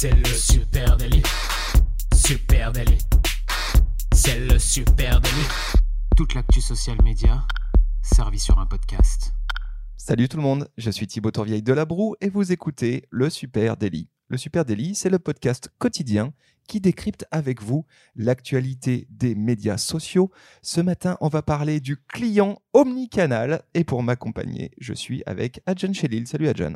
C'est le super délit. Super délit. C'est le super délit. Toute l'actu social média servie sur un podcast. Salut tout le monde, je suis Thibaut Tourvieille de La Broue et vous écoutez le Super Daily. Le Super Daily, c'est le podcast quotidien qui décrypte avec vous l'actualité des médias sociaux. Ce matin, on va parler du client omnicanal et pour m'accompagner, je suis avec Adjan Chelil. Salut Adjan.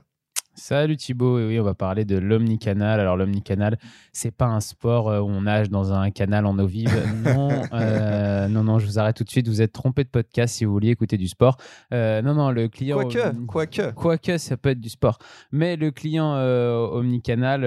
Salut Thibaut, et oui, on va parler de l'omnicanal. Alors l'omnicanal, c'est pas un sport euh, où on nage dans un canal en eau vive. Non, euh, non, non, je vous arrête tout de suite. Vous êtes trompé de podcast si vous vouliez écouter du sport. Euh, non, non, le client. Quoique, quoique. Quoique, ça peut être du sport. Mais le client omnicanal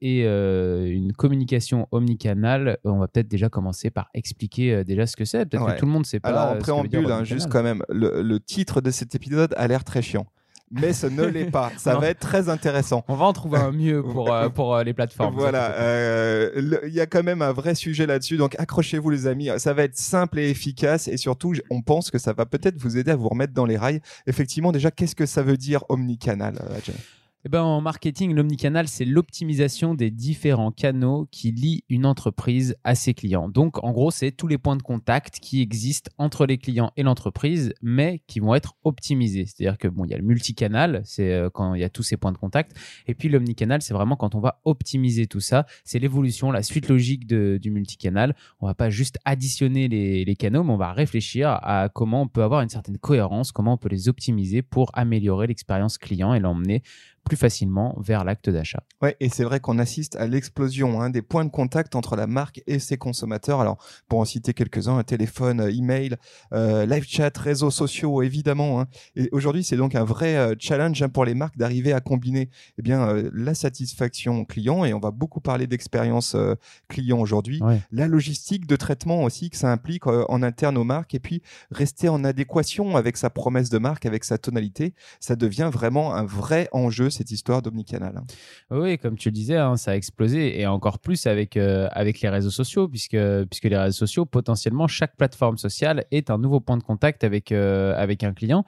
et une communication omnicanal, on va peut-être déjà commencer par expliquer déjà ce que c'est. Peut-être que tout le monde sait pas. Alors en préambule, hein, juste quand même, le titre de cet épisode a l'air très chiant mais ce ne l'est pas. Ça va être très intéressant. On va en trouver un mieux pour, euh, pour euh, les plateformes. Voilà, euh, il y a quand même un vrai sujet là-dessus, donc accrochez-vous les amis. Ça va être simple et efficace, et surtout, on pense que ça va peut-être vous aider à vous remettre dans les rails. Effectivement, déjà, qu'est-ce que ça veut dire omnicanal, eh ben, en marketing, l'omnicanal, c'est l'optimisation des différents canaux qui lient une entreprise à ses clients. Donc, en gros, c'est tous les points de contact qui existent entre les clients et l'entreprise, mais qui vont être optimisés. C'est-à-dire que bon, il y a le multicanal, c'est euh, quand il y a tous ces points de contact, et puis l'omnicanal, c'est vraiment quand on va optimiser tout ça. C'est l'évolution, la suite logique du multicanal. On va pas juste additionner les, les canaux, mais on va réfléchir à comment on peut avoir une certaine cohérence, comment on peut les optimiser pour améliorer l'expérience client et l'emmener plus facilement vers l'acte d'achat. Ouais, et c'est vrai qu'on assiste à l'explosion hein, des points de contact entre la marque et ses consommateurs. Alors, pour en citer quelques-uns, un téléphone, euh, email, euh, live chat, réseaux sociaux, évidemment. Hein. Et aujourd'hui, c'est donc un vrai euh, challenge hein, pour les marques d'arriver à combiner eh bien euh, la satisfaction client et on va beaucoup parler d'expérience client aujourd'hui, la logistique de traitement aussi que ça implique en interne aux marques et puis rester en adéquation avec sa promesse de marque, avec sa tonalité, ça devient vraiment un vrai enjeu cette histoire d'omnicanal. Hein. Oui, comme tu le disais, hein, ça a explosé et encore plus avec, euh, avec les réseaux sociaux, puisque, puisque les réseaux sociaux, potentiellement, chaque plateforme sociale est un nouveau point de contact avec, euh, avec un client.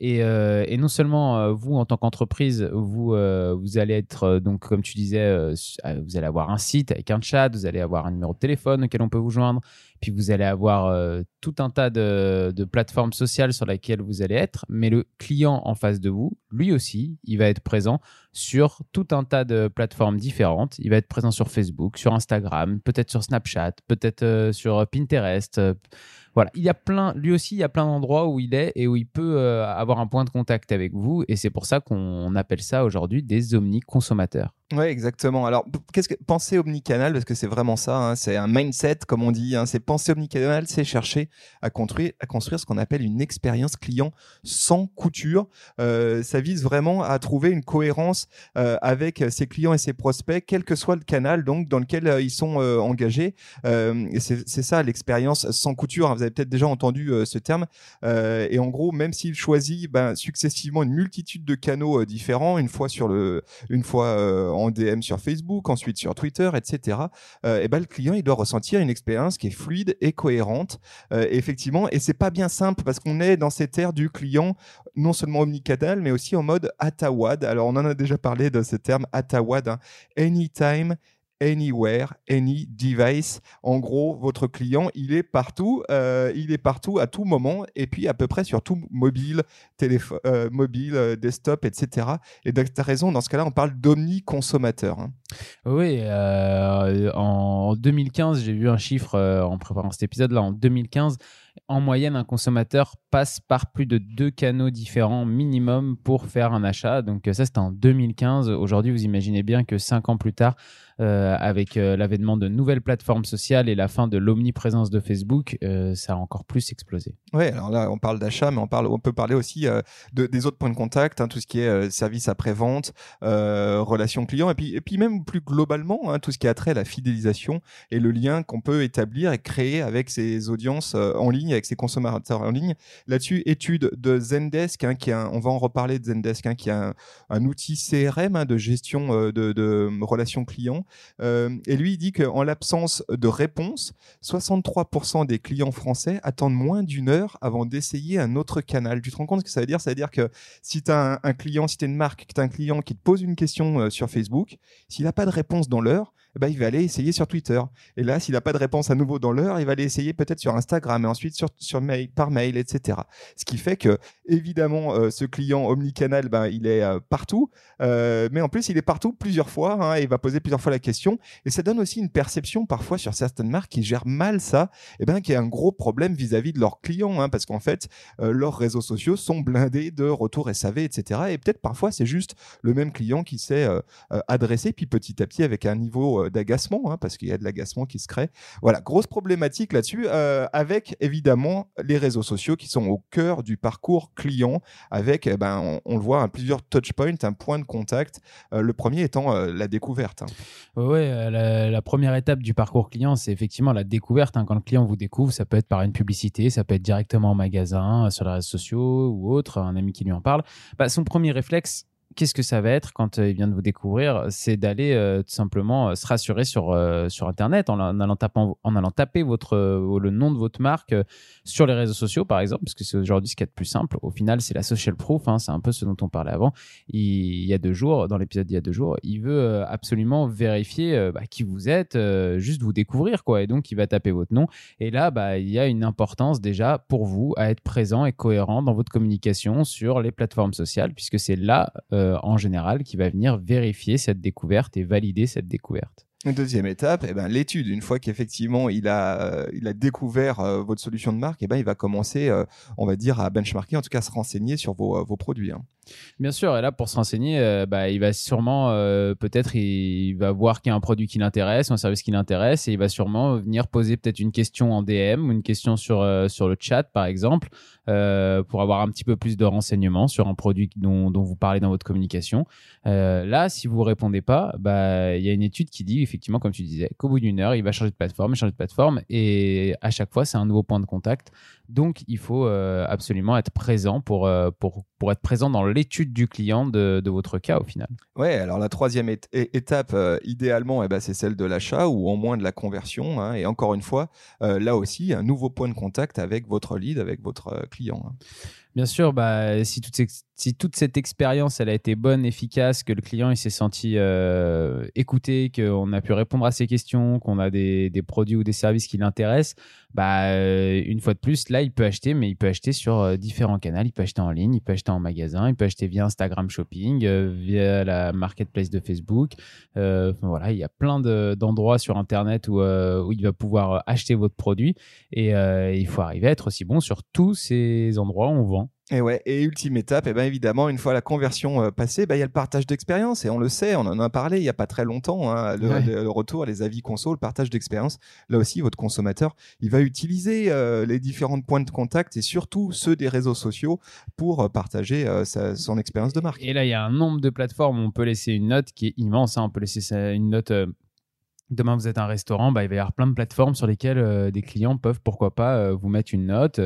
Et, euh, et, non seulement vous, en tant qu'entreprise, vous, vous allez être, donc, comme tu disais, vous allez avoir un site avec un chat, vous allez avoir un numéro de téléphone auquel on peut vous joindre, puis vous allez avoir euh, tout un tas de, plateformes sociales sur lesquelles vous allez être, mais le client en face de vous, lui aussi, il va être présent sur tout un tas de plateformes différentes. Il va être présent sur Facebook, sur Instagram, peut-être sur Snapchat, peut-être euh, sur Pinterest. Euh, voilà, il y a plein, lui aussi, il y a plein d'endroits où il est et où il peut avoir un point de contact avec vous, et c'est pour ça qu'on appelle ça aujourd'hui des omniconsommateurs. Oui, exactement. Alors, qu'est-ce que penser omnicanal Parce que c'est vraiment ça. Hein, c'est un mindset, comme on dit. Hein, c'est penser omnicanal, c'est chercher à construire, à construire ce qu'on appelle une expérience client sans couture. Euh, ça vise vraiment à trouver une cohérence euh, avec ses clients et ses prospects, quel que soit le canal donc dans lequel euh, ils sont euh, engagés. Euh, c'est ça l'expérience sans couture. Hein, vous avez peut-être déjà entendu ce terme. et en gros, même s'il choisit ben, successivement une multitude de canaux différents, une fois sur le, une fois en DM sur Facebook, ensuite sur Twitter, etc. Euh, et ben le client il doit ressentir une expérience qui est fluide et cohérente. Euh, effectivement, et c'est pas bien simple parce qu'on est dans cette ère du client non seulement omnicanal mais aussi en mode Atawad. Alors on en a déjà parlé de ce terme Atawad, hein. anytime anywhere, any device. En gros, votre client, il est partout, euh, il est partout à tout moment, et puis à peu près sur tout mobile, téléphone, euh, mobile, euh, desktop, etc. Et tu as raison, dans ce cas-là, on parle d'omni-consommateur. Hein. Oui, en 2015, j'ai vu un chiffre en préparant cet épisode-là, en 2015, en moyenne, un consommateur passe par plus de deux canaux différents minimum pour faire un achat. Donc ça, c'était en 2015. Aujourd'hui, vous imaginez bien que cinq ans plus tard, euh, avec euh, l'avènement de nouvelles plateformes sociales et la fin de l'omniprésence de Facebook, euh, ça a encore plus explosé. Oui, alors là, on parle d'achat, mais on, parle, on peut parler aussi de, des autres points de contact, hein, tout ce qui est service après-vente, relations clients, et puis, et puis même plus globalement, hein, tout ce qui a trait à la fidélisation et le lien qu'on peut établir et créer avec ces audiences en ligne avec ses consommateurs en ligne. Là-dessus, étude de Zendesk, hein, qui a on va en reparler de Zendesk, hein, qui est un, un outil CRM hein, de gestion euh, de, de, relations clients. Euh, et lui, il dit qu'en l'absence de réponse, 63% des clients français attendent moins d'une heure avant d'essayer un autre canal. Tu te rends compte ce que ça veut dire? Ça veut dire que si tu as un, client, si tu es une marque, que tu as un client qui te pose une question euh, sur Facebook, s'il n'a pas de réponse dans l'heure, eh ben, il va aller essayer sur Twitter. Et là, s'il n'a pas de réponse à nouveau dans l'heure, il va aller essayer peut-être sur Instagram et ensuite sur, sur mail, par mail, etc. Ce qui fait que, évidemment, euh, ce client omnicanal, ben, il est euh, partout, euh, mais en plus, il est partout plusieurs fois hein, il va poser plusieurs fois la question. Et ça donne aussi une perception parfois sur certaines marques qui gèrent mal ça, et eh ben, qui a un gros problème vis-à-vis de leurs clients, hein, parce qu'en fait, leurs réseaux sociaux sont blindés de retours SAV, etc. Et peut-être parfois, c'est juste le même client qui s'est adressé, puis petit à petit, avec un niveau d'agacement, hein, parce qu'il y a de l'agacement qui se crée. Voilà, grosse problématique là-dessus, euh, avec évidemment les réseaux sociaux qui sont au cœur du parcours client, avec, eh ben, on, le voit, hein, plusieurs touchpoints, un point de contact. Euh, le premier étant euh, la découverte. Hein. Oui, la, première étape du parcours client, c'est effectivement la découverte. Quand le client vous découvre, ça peut être par une publicité, ça peut être directement en magasin, sur les réseaux sociaux ou autre, un ami qui lui en parle. Bah, son premier réflexe, qu'est-ce que ça va être quand euh, il vient de vous découvrir C'est d'aller euh, tout simplement euh, se rassurer sur, sur Internet en, allant tapant, en allant taper votre, le nom de votre marque sur les réseaux sociaux, par exemple, parce que c'est aujourd'hui ce qui est le plus simple. Au final, c'est la social proof, hein, c'est un peu ce dont on parlait avant. Il, y a deux jours, dans l'épisode il y a deux jours, il veut absolument vérifier bah, qui vous êtes, juste vous découvrir, quoi. Et donc, il va taper votre nom. Et là, bah, il y a une importance déjà pour vous à être présent et cohérent dans votre communication sur les plateformes sociales, puisque c'est là en général qui va venir vérifier cette découverte et valider cette découverte. Deuxième étape, eh ben, l'étude. Une fois qu'effectivement il a, euh, il a découvert euh, votre solution de marque, eh ben, il va commencer, on va dire, à benchmarker, en tout cas à se renseigner sur vos, vos produits. Hein. Bien sûr, et là pour se renseigner, euh, bah, il va sûrement, euh, peut-être, il va voir qu'il y a un produit qui l'intéresse, un service qui l'intéresse, et il va sûrement venir poser peut-être une question en DM ou une question sur, euh, sur le chat, par exemple, pour avoir un petit peu plus de renseignements sur un produit dont, dont vous parlez dans votre communication. là, si vous répondez pas, bah, il y a une étude qui dit, effectivement, comme tu disais, qu'au bout d'une heure, il va changer de plateforme, changer de plateforme, et à chaque fois, c'est un nouveau point de contact. Donc, il faut absolument être présent pour, pour, pour être présent dans l'étude du client de, votre cas au final. Ouais, alors la troisième étape, euh, idéalement, eh ben, c'est celle de l'achat ou au moins de la conversion. Hein. et encore une fois, euh, là aussi, un nouveau point de contact avec votre lead, avec votre euh, client. Hein. Bien sûr, bah, si, toute, si toute cette expérience elle a été bonne, efficace, que le client il s'est senti euh, écouté, qu'on a pu répondre à ses questions, qu'on a des, produits ou des services qui l'intéressent, bah, euh, une fois de plus, là, il peut acheter, mais il peut acheter sur euh, différents canaux. Il peut acheter en ligne, il peut acheter en magasin, il peut acheter via Instagram Shopping, via la marketplace de Facebook. voilà, il y a plein d'endroits sur Internet où, où il va pouvoir acheter votre produit. Et il faut arriver à être aussi bon sur tous ces endroits où on vend. Et ouais, et ultime étape, et eh ben évidemment, une fois la conversion euh, passée, bah, il y a le partage d'expérience, et on le sait, on en a parlé il y a pas très longtemps, hein, le, retour, les avis conso, le partage d'expérience. Là aussi, votre consommateur, il va utiliser euh, les différents points de contact et surtout ceux des réseaux sociaux pour euh, partager son expérience de marque. Et là, il y a un nombre de plateformes où on peut laisser une note qui est immense. Hein. on peut laisser une note. Demain, vous êtes un restaurant, bah, il va y avoir plein de plateformes sur lesquelles des clients peuvent, pourquoi pas, vous mettre une note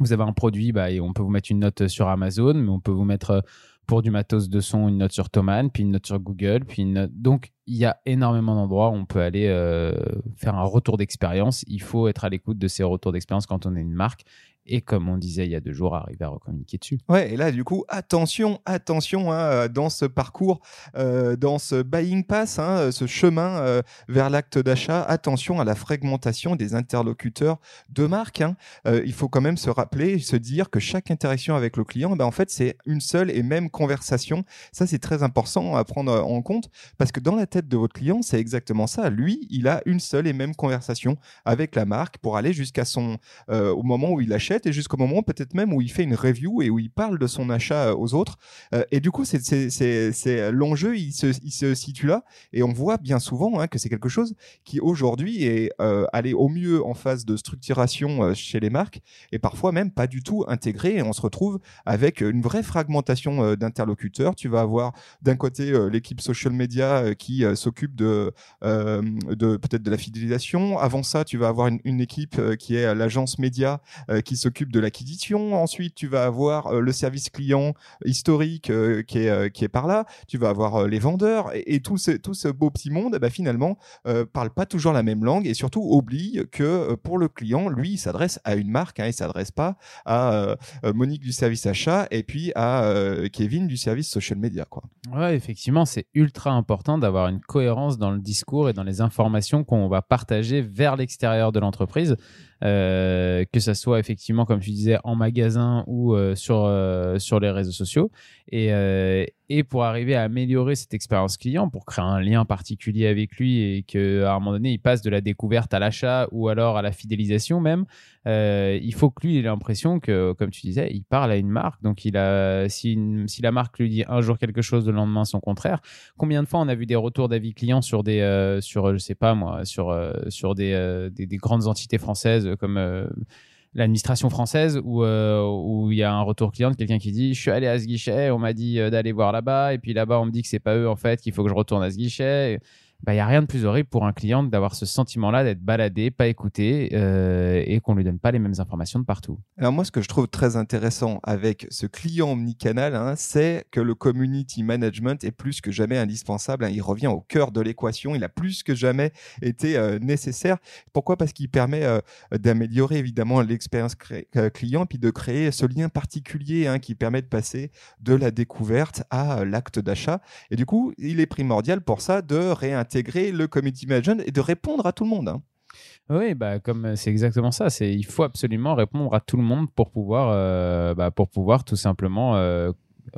vous avez un produit, bah, on peut vous mettre une note sur Amazon, mais on peut vous mettre euh, pour du matos de son une note sur Thomann, puis une note sur Google, puis donc il y a énormément d'endroits où on peut aller euh, faire un retour d'expérience. Il faut être à l'écoute de ces retours d'expérience quand on est une marque et comme on disait il y a deux jours, arriver à recommuniquer dessus. Ouais, et là, du coup, attention, attention hein, dans ce parcours, euh, dans ce buying pass, hein, ce chemin euh, vers l'acte d'achat, attention à la fragmentation des interlocuteurs de marque. Hein. Euh, il faut quand même se rappeler, se dire que chaque interaction avec le client, ben, en fait, c'est une seule et même conversation. Ça, c'est très important à prendre en compte parce que dans la tête de votre client, c'est exactement ça. Lui, il a une seule et même conversation avec la marque pour aller jusqu'à son, au moment où il achète et jusqu'au moment peut-être même où il fait une review et où il parle de son achat aux autres. et du coup, c'est l'enjeu, il se, il se situe là et on voit bien souvent hein, que c'est quelque chose qui aujourd'hui est allé au mieux en phase de structuration chez les marques et parfois même pas du tout intégré et on se retrouve avec une vraie fragmentation d'interlocuteurs. Tu vas avoir d'un côté l'équipe social media qui s'occupe de, de peut-être de la fidélisation. Avant ça, tu vas avoir une, équipe qui est l'agence média qui s'occupe de l'acquisition. Ensuite, tu vas avoir le service client historique qui, est, qui est par là. Tu vas avoir les vendeurs et, tout, ce, tout ce beau petit monde, bah, finalement, parle pas toujours la même langue et surtout oublie que pour le client, lui, il s'adresse à une marque, hein, il s'adresse pas à Monique du service achat et puis à Kevin du service social media. Ouais, effectivement, c'est ultra important d'avoir une cohérence dans le discours et dans les informations qu'on va partager vers l'extérieur de l'entreprise. Euh, que ça soit effectivement, comme tu disais, en magasin ou euh, sur, euh, sur les réseaux sociaux. Et, et pour arriver à améliorer cette expérience client, pour créer un lien particulier avec lui et qu'à un moment donné, il passe de la découverte à l'achat ou alors à la fidélisation même, il faut que lui ait l'impression que, comme tu disais, il parle à une marque. Donc, il a, si, si la marque lui dit un jour quelque chose, le lendemain son contraire. Combien de fois on a vu des retours d'avis clients sur des, sur, je sais pas moi, sur, sur des, des, des grandes entités françaises comme euh, l'administration française où euh, où il y a un retour client de quelqu'un qui dit je suis allé à ce guichet on m'a dit euh, d'aller voir là-bas et puis là-bas on me dit que c'est pas eux en fait qu'il faut que je retourne à ce guichet bah, il n'y a rien de plus horrible pour un client d'avoir ce sentiment-là d'être baladé, pas écouté euh, et qu'on lui donne pas les mêmes informations de partout. Alors moi, ce que je trouve très intéressant avec ce client omnicanal, hein, c'est que le community management est plus que jamais indispensable. Hein. Il revient au cœur de l'équation. Il a plus que jamais été euh, nécessaire. Pourquoi? Parce qu'il permet euh, d'améliorer évidemment l'expérience client, puis de créer ce lien particulier hein, qui permet de passer de la découverte à l'acte d'achat. Et du coup, il est primordial pour ça de réintégrer intégrer le community management et de répondre à tout le monde. Hein. Oui, bah comme euh, c'est exactement ça. C'est il faut absolument répondre à tout le monde pour pouvoir, euh, bah, pour pouvoir tout simplement euh,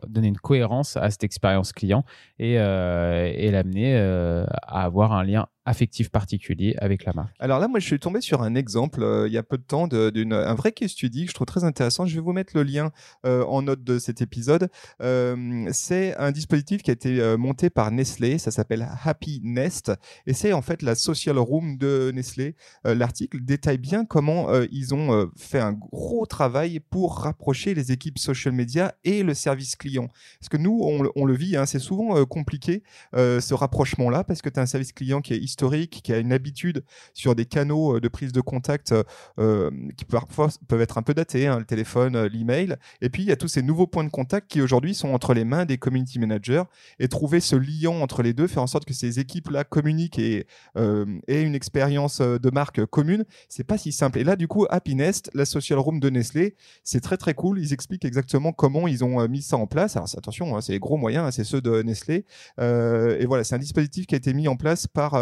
donner une cohérence à cette expérience client et, et l'amener à avoir un lien affectif particulier avec la marque. Alors là, moi, je suis tombé sur un exemple euh, il y a peu de temps d'un vrai case study que je trouve très intéressant. Je vais vous mettre le lien euh, en note de cet épisode. Euh, c'est un dispositif qui a été monté par Nestlé. Ça s'appelle Happy Nest et c'est en fait la social room de Nestlé. L'article détaille bien comment ils ont fait un gros travail pour rapprocher les équipes social media et le service client. Parce que nous, on, le vit, hein, c'est souvent compliqué ce rapprochement-là parce que tu as un service client qui est historique, qui a une habitude sur des canaux euh, de prise de contact euh, euh, qui parfois peuvent être un peu datés, hein, le téléphone, l'email. Et puis, il y a tous ces nouveaux points de contact qui aujourd'hui sont entre les mains des community managers. Et trouver ce lien entre les deux, faire en sorte que ces équipes-là communiquent et aient une expérience de marque commune, c'est pas si simple. Et là, du coup, Happiness, la social room de Nestlé, c'est très très cool. Ils expliquent exactement comment ils ont mis ça en place. Alors attention, hein, c'est les gros moyens, hein, c'est ceux de Nestlé. et voilà, c'est un dispositif qui a été mis en place par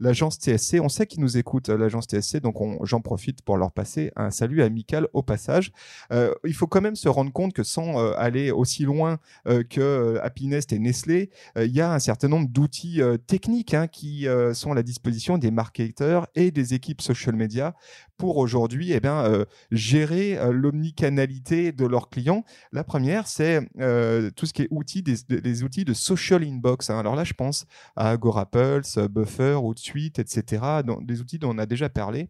l'agence TSC. On sait qu'ils nous écoutent, euh, l'agence TSC, donc j'en profite pour leur passer un salut amical au passage. Euh, il faut quand même se rendre compte que sans euh, aller aussi loin que Happiness et Nestlé, il y a un certain nombre d'outils techniques hein, qui sont à la disposition des marketeurs et des équipes social media pour aujourd'hui eh bien, gérer l'omnicanalité de leurs clients. La première, c'est tout ce qui est outils, des, outils de social inbox. Hein. Alors là, je pense à Agorapulse, Buffer ou Suite, etc. des outils dont on a déjà parlé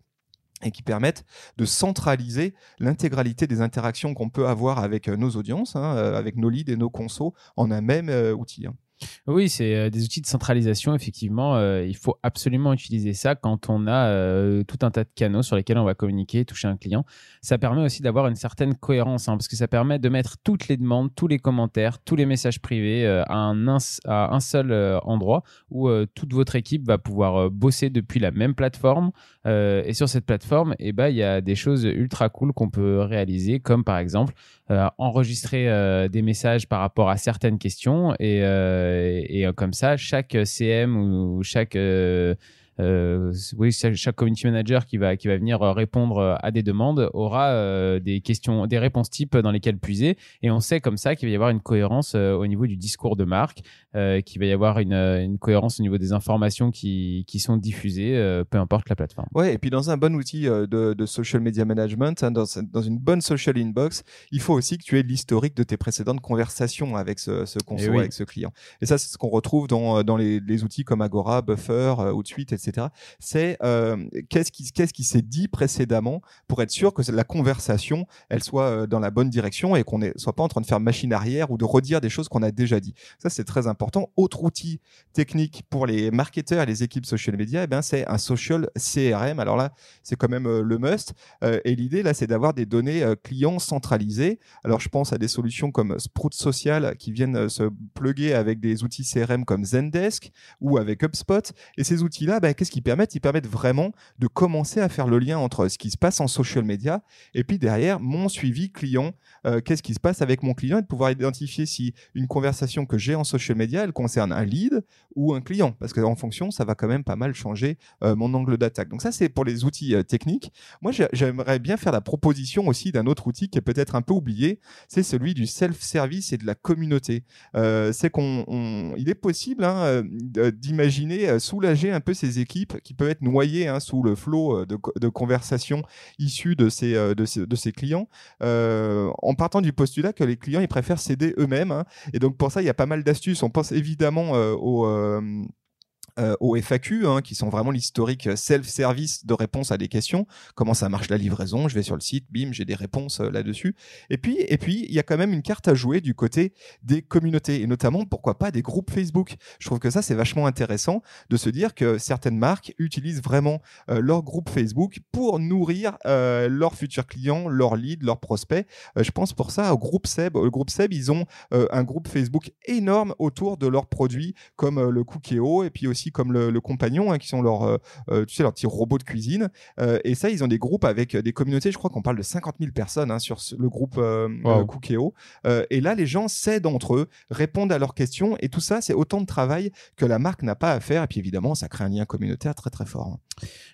et qui permettent de centraliser l'intégralité des interactions qu'on peut avoir avec nos audiences, hein, avec nos leads et nos consos en un même outil. Hein. Oui, c'est euh, des outils de centralisation, effectivement. Euh, il faut absolument utiliser ça quand on a euh, tout un tas de canaux sur lesquels on va communiquer, toucher un client. Ça permet aussi d'avoir une certaine cohérence, hein, parce que ça permet de mettre toutes les demandes, tous les commentaires, tous les messages privés à, un, seul endroit où toute votre équipe va pouvoir bosser depuis la même plateforme. et sur cette plateforme, eh ben, il y a des choses ultra cool qu'on peut réaliser, comme par exemple enregistrer des messages par rapport à certaines questions et et, euh, comme ça, chaque CM ou chaque euh, euh, oui, chaque community manager qui va, qui va venir euh, répondre euh, à des demandes aura des questions, des réponses types dans lesquelles puiser. Et on sait comme ça qu'il va y avoir une cohérence au niveau du discours de marque, qu'il va y avoir une, une, cohérence au niveau des informations qui, qui sont diffusées, peu importe la plateforme. Ouais, et puis dans un bon outil de, de social media management, hein, dans, dans, une bonne social inbox, il faut aussi que tu aies l'historique de tes précédentes conversations avec ce, ce conso, eh avec ce client. Et ça, c'est ce qu'on retrouve dans, dans les, les, outils comme Agora, Buffer, Outsuite, etc c'est euh, qu'est-ce qui s'est dit précédemment pour être sûr que la conversation elle soit euh, dans la bonne direction et qu'on ne soit pas en train de faire machine arrière ou de redire des choses qu'on a déjà dit? Ça c'est très important. Autre outil technique pour les marketeurs et les équipes social media, eh ben c'est un social CRM. Alors là, c'est quand même euh, le must. et l'idée là, c'est d'avoir des données clients centralisées. Alors je pense à des solutions comme Sprout Social qui viennent se plugger avec des outils CRM comme Zendesk ou avec HubSpot. Et ces outils-là, ben, qu'est-ce qu'ils permettent? Ils permettent vraiment de commencer à faire le lien entre ce qui se passe en social media et puis derrière mon suivi client. Euh, qu'est-ce qui se passe avec mon client et de pouvoir identifier si une conversation que j'ai en social media, elle concerne un lead ou un client. Parce qu'en fonction, ça va quand même pas mal changer euh, mon angle d'attaque. Donc ça, c'est pour les outils euh, techniques. Moi, j'aimerais bien faire la proposition aussi d'un autre outil qui est peut-être un peu oublié. C'est celui du self-service et de la communauté. c'est qu'on, il est possible hein, d'imaginer soulager un peu ces qui peuvent être noyés hein, sous le flot euh, de, conversations issues de ces, euh, clients, euh, en partant du postulat que les clients ils préfèrent céder eux-mêmes. Hein. et donc pour ça, il y a pas mal d'astuces. On pense évidemment au euh, au FAQ, hein, qui sont vraiment l'historique self-service de réponse à des questions. Comment ça marche la livraison? Je vais sur le site, bim, j'ai des réponses euh, là-dessus. Et puis, et puis, il y a quand même une carte à jouer du côté des communautés et notamment, pourquoi pas, des groupes Facebook. Je trouve que ça, c'est vachement intéressant de se dire que certaines marques utilisent vraiment euh, leur groupe Facebook pour nourrir euh, leurs futurs clients, leurs leads, leurs prospects. je pense pour ça au groupe Seb. Le groupe Seb, ils ont un groupe Facebook énorme autour de leurs produits comme le Cookéo et puis aussi comme le, compagnon, hein, qui sont leurs, euh, euh, tu sais, leurs petits robots de cuisine. Euh, et ça, ils ont des groupes avec des communautés. Je crois qu'on parle de 50 000 personnes hein, sur le groupe wow. Cookéo. et là, les gens s'aident entre eux, répondent à leurs questions. Et tout ça, c'est autant de travail que la marque n'a pas à faire. Et puis évidemment, ça crée un lien communautaire très très fort. Hein.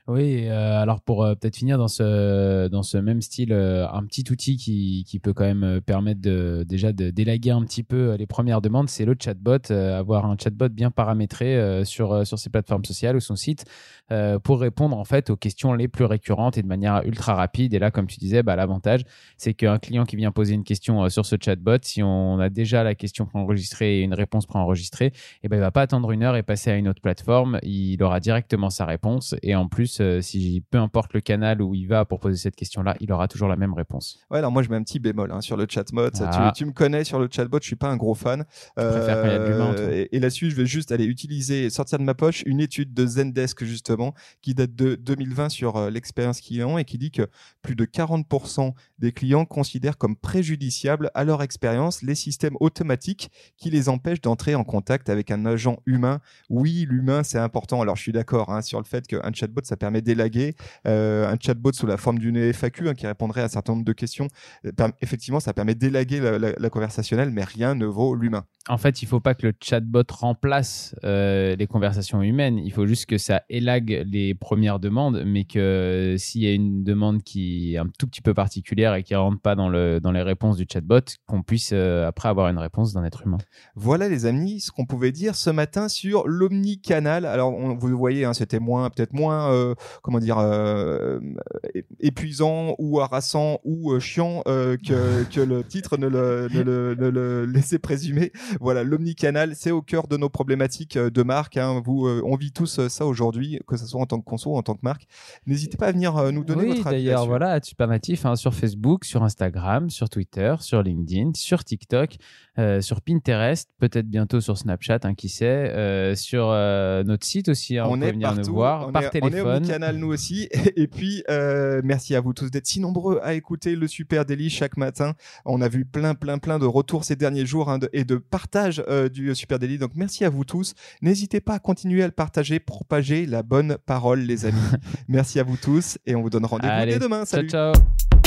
Oui, alors pour peut-être finir dans ce, dans ce même style, un petit outil qui, qui peut quand même permettre de, déjà de délaguer un petit peu les premières demandes, c'est le chatbot. avoir un chatbot bien paramétré sur euh, sur ces plateformes sociales ou son site euh, pour répondre en fait aux questions les plus récurrentes et de manière ultra rapide. Et là, comme tu disais, bah, l'avantage, c'est qu'un client qui vient poser une question euh, sur ce chatbot, si on a déjà la question préenregistrée et une réponse préenregistrée, eh ben, il va pas attendre une heure et passer à une autre plateforme. Il aura directement sa réponse. Et en plus, si peu importe le canal où il va pour poser cette question-là, il aura toujours la même réponse. Ouais, alors moi, je mets un petit bémol hein, sur le chatbot. Ah. Tu, me connais sur le chatbot, je suis pas un gros fan. et, et là-dessus, je vais juste aller utiliser, sortir de ma poche une étude de Zendesk justement qui date de 2020 sur euh, l'expérience client et qui dit que plus de 40% des clients considèrent comme préjudiciables à leur expérience les systèmes automatiques qui les empêchent d'entrer en contact avec un agent humain. Oui, l'humain c'est important. Alors je suis d'accord hein, sur le fait qu'un chatbot ça permet d'élaguer, euh, un chatbot sous la forme d'une FAQ hein, qui répondrait à un certain nombre de questions. Euh, effectivement, ça permet d'élaguer la, conversationnelle, mais rien ne vaut l'humain. En fait, il faut pas que le chatbot remplace les conversations humaines il faut juste que ça élague les premières demandes, mais que s'il y a une demande qui est un tout petit peu particulière et qui ne rentre pas dans, le, dans les réponses du chatbot, qu'on puisse euh, après avoir une réponse d'un être humain. Voilà les amis, ce qu'on pouvait dire ce matin sur l'omnicanal. Alors vous voyez, hein, c'était moins peut-être moins euh, comment dire euh, épuisant ou harassant ou chiant que, que, le titre ne le, ne le, ne le laissait présumer. Voilà, l'omnicanal, c'est au cœur de nos problématiques de marque. Hein. Vous, on vit tous euh, ça aujourd'hui, que ce soit en tant que conso ou en tant que marque. N'hésitez pas à venir euh, nous donner votre avis. D'ailleurs, voilà, Supernatif hein, sur Facebook, sur Instagram, sur Twitter, sur LinkedIn, sur TikTok, euh, sur Pinterest, peut-être bientôt sur Snapchat, hein, qui sait, sur notre site aussi. Hein, on est venir nous voir par téléphone. On est au canal nous aussi. Et, puis, merci à vous tous d'être si nombreux à écouter le Super Daily chaque matin. On a vu plein, plein, plein de retours ces derniers jours et de partage du Super Daily. Donc, merci à vous tous. N'hésitez pas à continuer à le partager, propager la bonne parole, les amis. Merci à vous tous et on vous donne rendez-vous dès demain. Salut. ciao. ciao.